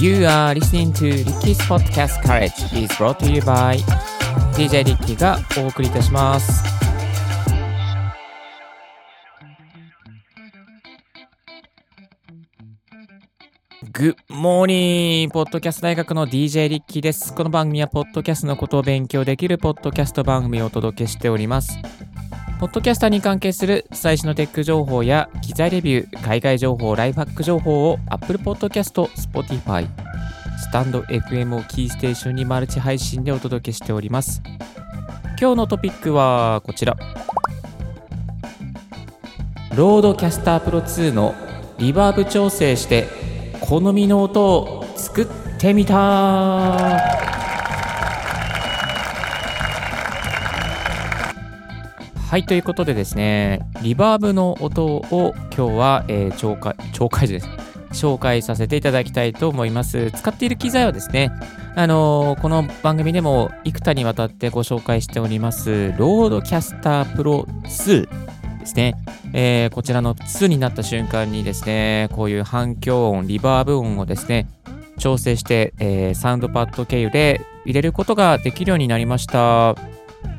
You are listening to Ricky's Podcast College is brought to you by DJ リッキーがお送りいたします。Good morning! ポッドキャスト大学の DJ リッキーです。この番組はポッドキャストのことを勉強できるポッドキャスト番組をお届けしております。ポッドキャスターに関係する最新のテック情報や機材レビュー、海外情報、ライフハック情報を Apple Podcast、Spotify、stand.fm をキーステーションにマルチ配信でお届けしております。今日のトピックはこちら。 RODECaster Pro2のリバーブ調整して好みの音を作ってみたはい、ということでですね、リバーブの音を今日は、えー紹介、紹介です。紹介させていただきたいと思います。使っている機材はですね、あのーこの番組でも幾多にわたってご紹介しております、 RODECaster Pro2 ですね。えーこちらの2になった瞬間にですね、こういう反響音、リバーブ音をですね、調整して、えーサウンドパッド経由で入れることができるようになりました。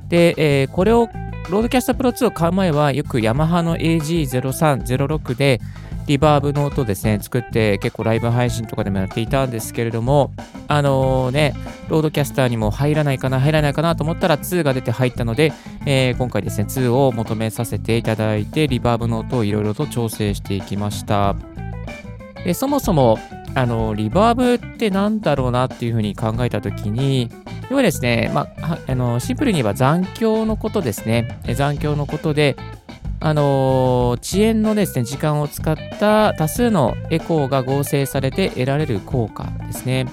で、えーこれを RODECaster Pro2 を買う前はよくヤマハの AG0306 でリバーブの音ですね作って結構ライブ配信とかでもやっていたんですけれどもあのねロードキャスターにも入らないかな入らないかなと思ったら2が出て入ったので、えー今回ですね2を求めさせていただいてリバーブの音をいろいろと調整していきました。でそもそもあのリバーブって何だろうなっていうふうに考えた時に要はですね、まあ、あのシンプルに言えば残響のことですね。残響のことで、あの遅延のですね、時間を使った多数のエコーが合成されて得られる効果ですね。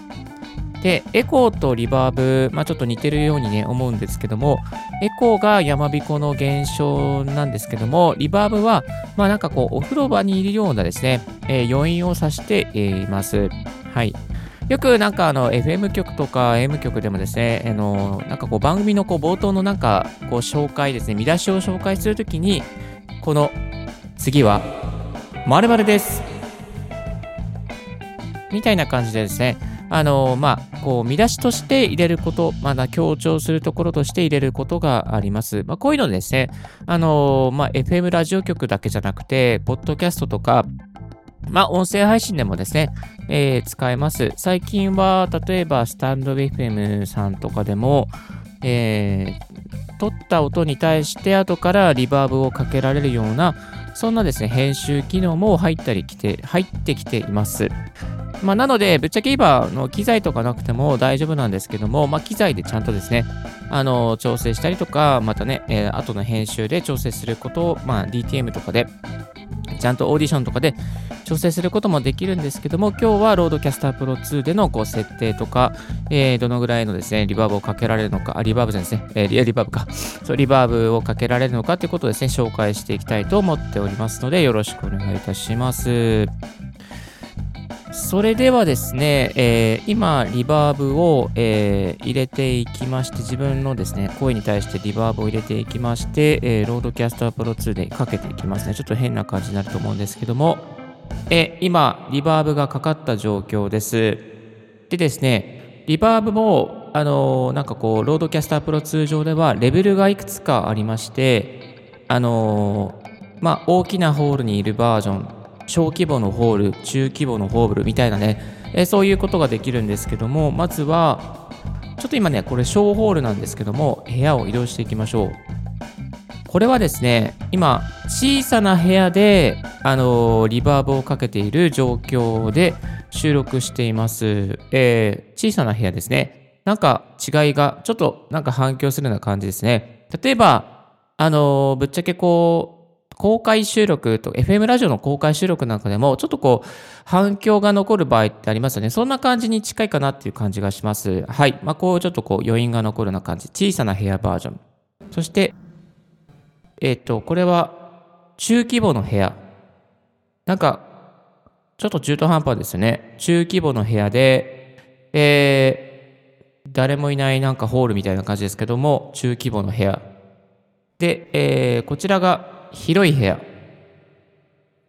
で、エコーとリバーブ、まあ、ちょっと似てるようにね、思うんですけども、エコーが山彦の現象なんですけども、リバーブは、まあなんかこう、お風呂場にいるようなですね、えー余韻を指しています。はい。よくなんかあの FM 局とか M 局でもですね、あのなんかこう番組のこう冒頭のなんかこう紹介ですね、見出しを紹介するときに、この次は〇〇です。みたいな感じでですね、あのまあ、こう見出しとして入れること、まだ強調するところとして入れることがあります。まあ、こういうのですね、あのまあ、FM ラジオ局だけじゃなくて、ポッドキャストとか、まあ、音声配信でもですね、えー使えます。最近は、例えば、スタンド FM さんとかでも、えー撮った音に対して後からリバーブをかけられるような、そんなですね、編集機能も入ったりきて、入ってきています。まあ、なので、ぶっちゃけ言えば、の機材とかなくても大丈夫なんですけども、まあ、機材でちゃんとですね、あの調整したりとか、またね、えー後の編集で調整することを、まあ、DTM とかで、ちゃんとオーディションとかで調整することもできるんですけども、今日は RODECaster Pro2でのこう設定とか、えーどのぐらいのですね、リバーブをかけられるのか、あ、リバーブじゃないですね、えーリリバーブか、そう、リバーブをかけられるのかということをですね、紹介していきたいと思っておりますので、よろしくお願いいたします。それではですね、えー今、リバーブを、えー入れていきまして、自分のですね、声に対してリバーブを入れていきまして、えーロードキャスタープロ2でかけていきますね。ちょっと変な感じになると思うんですけども、え今、リバーブがかかった状況です。でですね、リバーブも、あのなんかこう、 RODECaster Pro2上では、レベルがいくつかありまして、あのまあ、大きなホールにいるバージョン、小規模のホール、中規模のホールみたいなね、えそういうことができるんですけども、まずは、ちょっと今ね、これ小ホールなんですけども、部屋を移動していきましょう。これはですね、今、小さな部屋で、あのーリバーブをかけている状況で収録しています。えー小さな部屋ですね。なんか違いが、ちょっとなんか反響するような感じですね。例えば、あのーぶっちゃけこう、公開収録と、FM ラジオの公開収録なんかでも、ちょっとこう、反響が残る場合ってありますよね。そんな感じに近いかなっていう感じがします。はい。まあ、こう、ちょっとこう、余韻が残るような感じ。小さな部屋バージョン。そして、えっ、と、これは、中規模の部屋。なんか、ちょっと中途半端ですよね。中規模の部屋で、えー、誰もいないなんかホールみたいな感じですけども、中規模の部屋。で、えーこちらが広い部屋。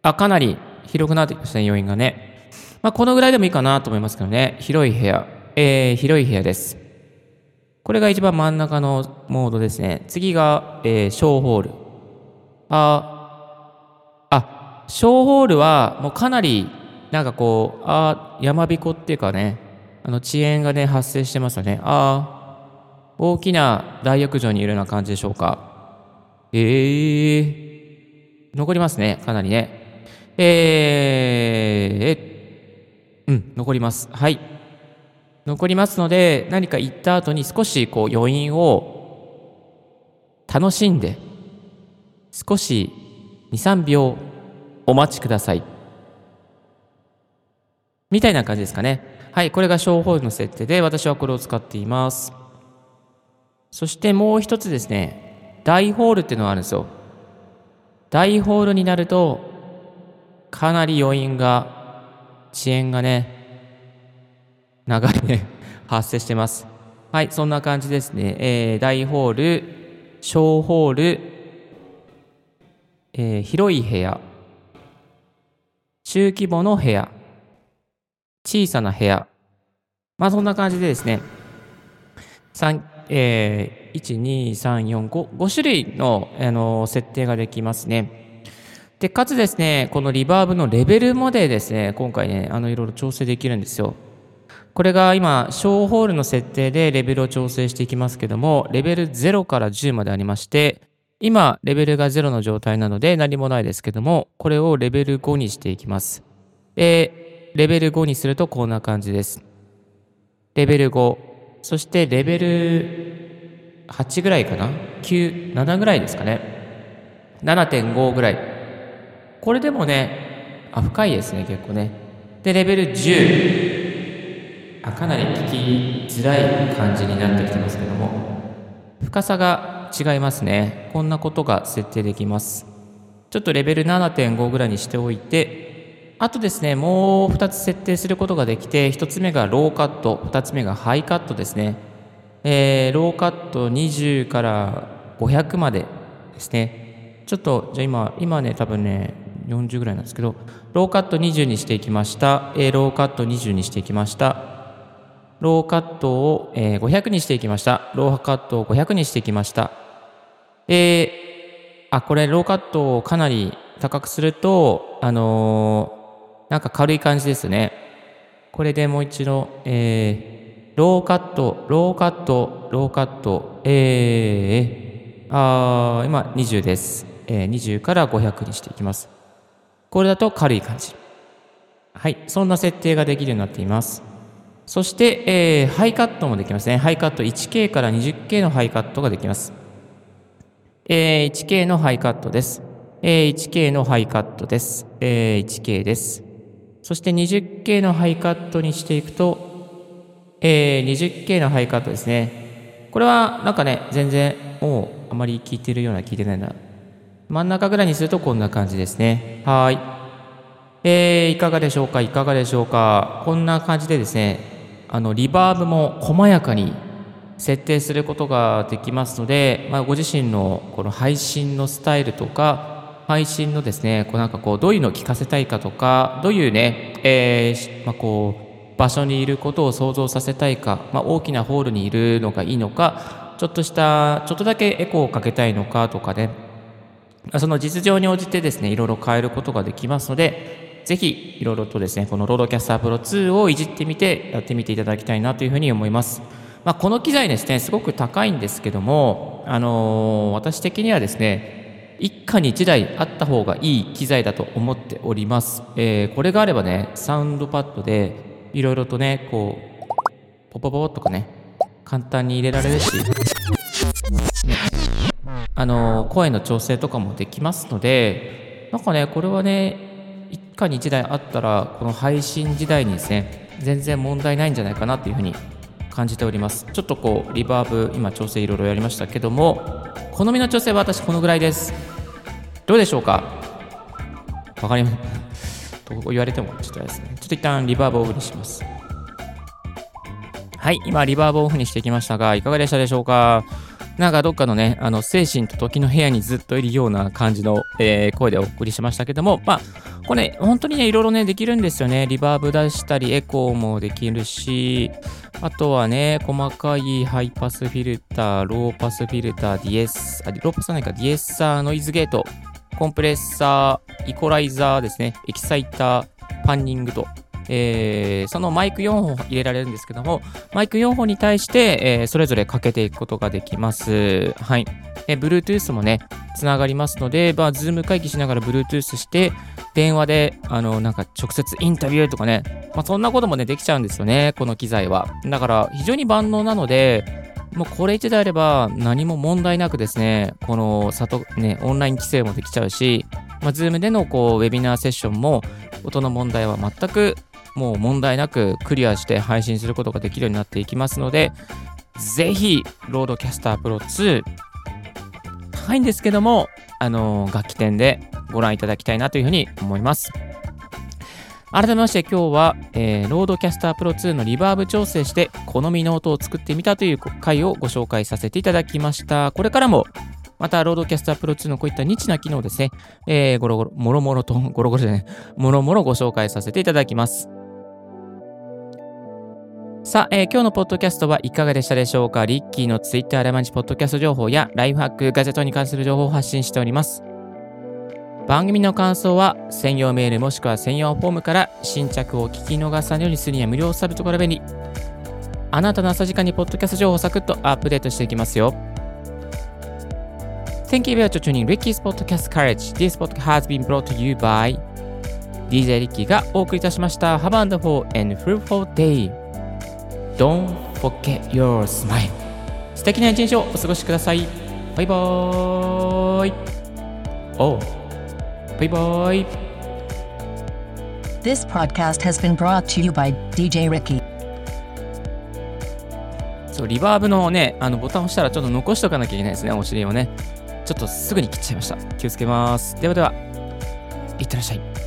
あ、かなり広くなってきましたね、要因がね。まあ、このぐらいでもいいかなと思いますけどね。広い部屋。えー、広い部屋です。これが一番真ん中のモードですね。次が、えー、小ホール。あ、あ、小ホールはもうかなり、なんかこう、あ、山彦っていうかね、あの遅延がね、発生してますよね。あ、大きな大浴場にいるような感じでしょうか。えー、残りますね、かなりね。えー、うん、残ります。はい。残りますので、何か言った後に少しこう余韻を楽しんで、少し2、3秒お待ちください。みたいな感じですかね。はい、これが小ホールの設定で、私はこれを使っています。そしてもう一つですね、大ホールっていうのがあるんですよ。大ホールになると、かなり余韻が、遅延がね、流れ 発生してます。はい、そんな感じですね。えー、大ホール、小ホール、えー、広い部屋、中規模の部屋、小さな部屋。まあそんな感じでですね、3えー、1、2、3、4、5、種類の、あの設定ができますね。で、かつですね、このリバーブのレベルまでですね、今回ね、あの、いろいろ調整できるんですよ。これが今、小ホールの設定でレベルを調整していきますけども、レベル0から10までありまして、今、レベルが0の状態なので何もないですけども、これをレベル5にしていきます。で、レベル5にするとこんな感じです。レベル5。そしてレベル8ぐらいかな ?9、7ぐらいですかね。7.5ぐらい。これでもね、あ、深いですね、結構ね。で、レベル10。あ、かなり聞きづらい感じになってきてますけども。深さが違いますね。こんなことが設定できます。ちょっとレベル7.5ぐらいにしておいて、あとですね、もう2つ設定することができて、1つ目がローカット、2つ目がハイカットですね。えー、ローカット20から500までですね。ちょっと、じゃあ今、今ね、多分ね、40ぐらいなんですけど、ローカット20にしていきました。えー、ローカット20にしていきました。ローカットを、えー、500にしていきました。ローカットを500にしていきました。えー、あ、これ、ローカットをかなり高くすると、あのーなんか軽い感じですね。これでもう一度、えー、ローカット、ローカット、ローカット、えー、あー今20です。えー、20から500にしていきます。これだと軽い感じ。はい、そんな設定ができるようになっています。そして、えー、ハイカットもできますね。ハイカット 1K から 20K のハイカットができます。えー、1K のハイカットです。えー、1K のハイカットです。えー、1K です。そして 20K のハイカットにしていくと、えー、20K のハイカットですね。これはなんかね、全然もうあまり聞いてるような聞いてないな。真ん中ぐらいにするとこんな感じですね。はい。えー、いかがでしょうか？いかがでしょうか？こんな感じでですね、あの、リバーブも細やかに設定することができますので、まあ、ご自身のこの配信のスタイルとか、配信のですね、こうなんかこう、どういうのを聞かせたいかとか、どういうね、えー、まあ、こう、場所にいることを想像させたいか、まあ、大きなホールにいるのがいいのか、ちょっとした、ちょっとだけエコーをかけたいのかとかね、その実情に応じてですね、いろいろ変えることができますので、ぜひ、いろいろとですね、この RODECaster Pro2をいじってみて、やってみていただきたいなというふうに思います。まあ、この機材ですね、すごく高いんですけども、あのー、私的にはですね、一家に一台あった方がいい機材だと思っております。えー、これがあればね、サウンドパッドでいろいろとね、こう、ポポポとかね、簡単に入れられるし、ね、あの、声の調整とかもできますので、なんかね、これはね、一家に一台あったら、この配信時代にですね、全然問題ないんじゃないかなっていうふうに感じております。ちょっとこう、リバーブ、今調整いろいろやりましたけども、好みの調整は私このぐらいです。どうでしょうか？わかります。と言われてもちょっとですね。ちょっと一旦リバーブオフにします。はい、今リバーブオフにしてきましたが、いかがでしたでしょうか？なんかどっかのね、あの、精神と時の部屋にずっといるような感じの、えー、声でお送りしましたけども、まあ、これ、ね、本当にね、いろいろね、できるんですよね。リバーブ出したり、エコーもできるし、あとはね、細かいハイパスフィルター、ローパスフィルター、ディエス、あ、ローパスじゃないか、ディエッサー、ノイズゲート、コンプレッサー、イコライザーですね、エキサイター、パンニングと、えー、そのマイク4本入れられるんですけども、マイク4本に対して、えー、それぞれかけていくことができます。はい。えー、Bluetooth もね、つながりますので、まあ、ズーム会議しながら Bluetooth して、電話で、あの、なんか直接インタビューとかね、まあ、そんなこともね、できちゃうんですよね、この機材は。だから、非常に万能なので、もうこれ1台あれば何も問題なくですね、この里、ね、オンライン規制もできちゃうし、まあ、Zoom でのこうウェビナーセッションも音の問題は全くもう問題なくクリアして配信することができるようになっていきますので、ぜひ、 RODECaster Pro2、高いんですけども、あのー、楽器店でご覧いただきたいなというふうに思います。改めまして今日は、えー、 RODECaster Pro2 のリバーブ調整して好みの音を作ってみたという回をご紹介させていただきました。これからもまた、 RODECaster Pro2 のこういったニッチな機能ですね、えー、ゴロゴロ、もろもろと、ゴロゴロじゃない、もろもろご紹介させていただきます。さあ、えー、今日のポッドキャストはいかがでしたでしょうか？リッキーのツイッターで毎日ポッドキャスト情報やライフハック、ガジェットに関する情報を発信しております。番組の感想は専用メールもしくは専用フォームから新着を聞き逃さないようにするには無料サブスク登録が便利。あなたの朝時間にポッドキャスト情報をサクッとアップデートしていきますよ。Thank you very much for tuning Ricky's Podcast Courage. This podcast has been brought to you by DJ リッキーがお送りいたしました。Have a wonderful and fruitful day. Don't forget your smile. 素敵な一日をお過ごしください。バイバーイ。おバイバイ。This podcast has been brought to you by DJ Ricky. そう、リバーブのね、あのボタンを押したらちょっと残しとかなきゃいけないですね、お尻をね。ちょっとすぐに切っちゃいました。気をつけます。ではでは、いってらっしゃい。